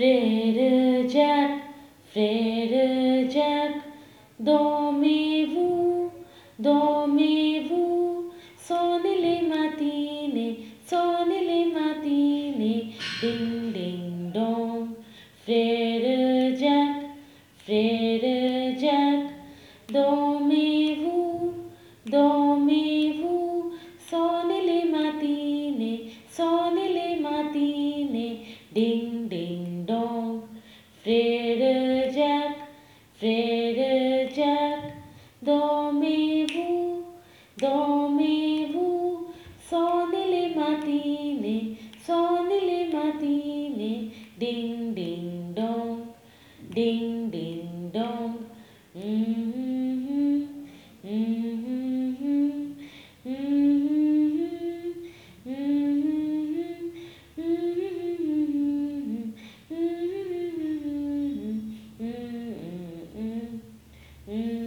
Frère Jack, frère Jack, dormez-vous, dormez-vous, sonnez les matinées, sonnez les matinées, ding ding dong. Frère Jack, frère Jack, dormez-vous, Domevu sonele matine, sonele matine, ding ding dong, ding ding dong. Mm-hmm, mm-hmm, mm-hmm, mm-hmm, mm-hmm, mm-hmm.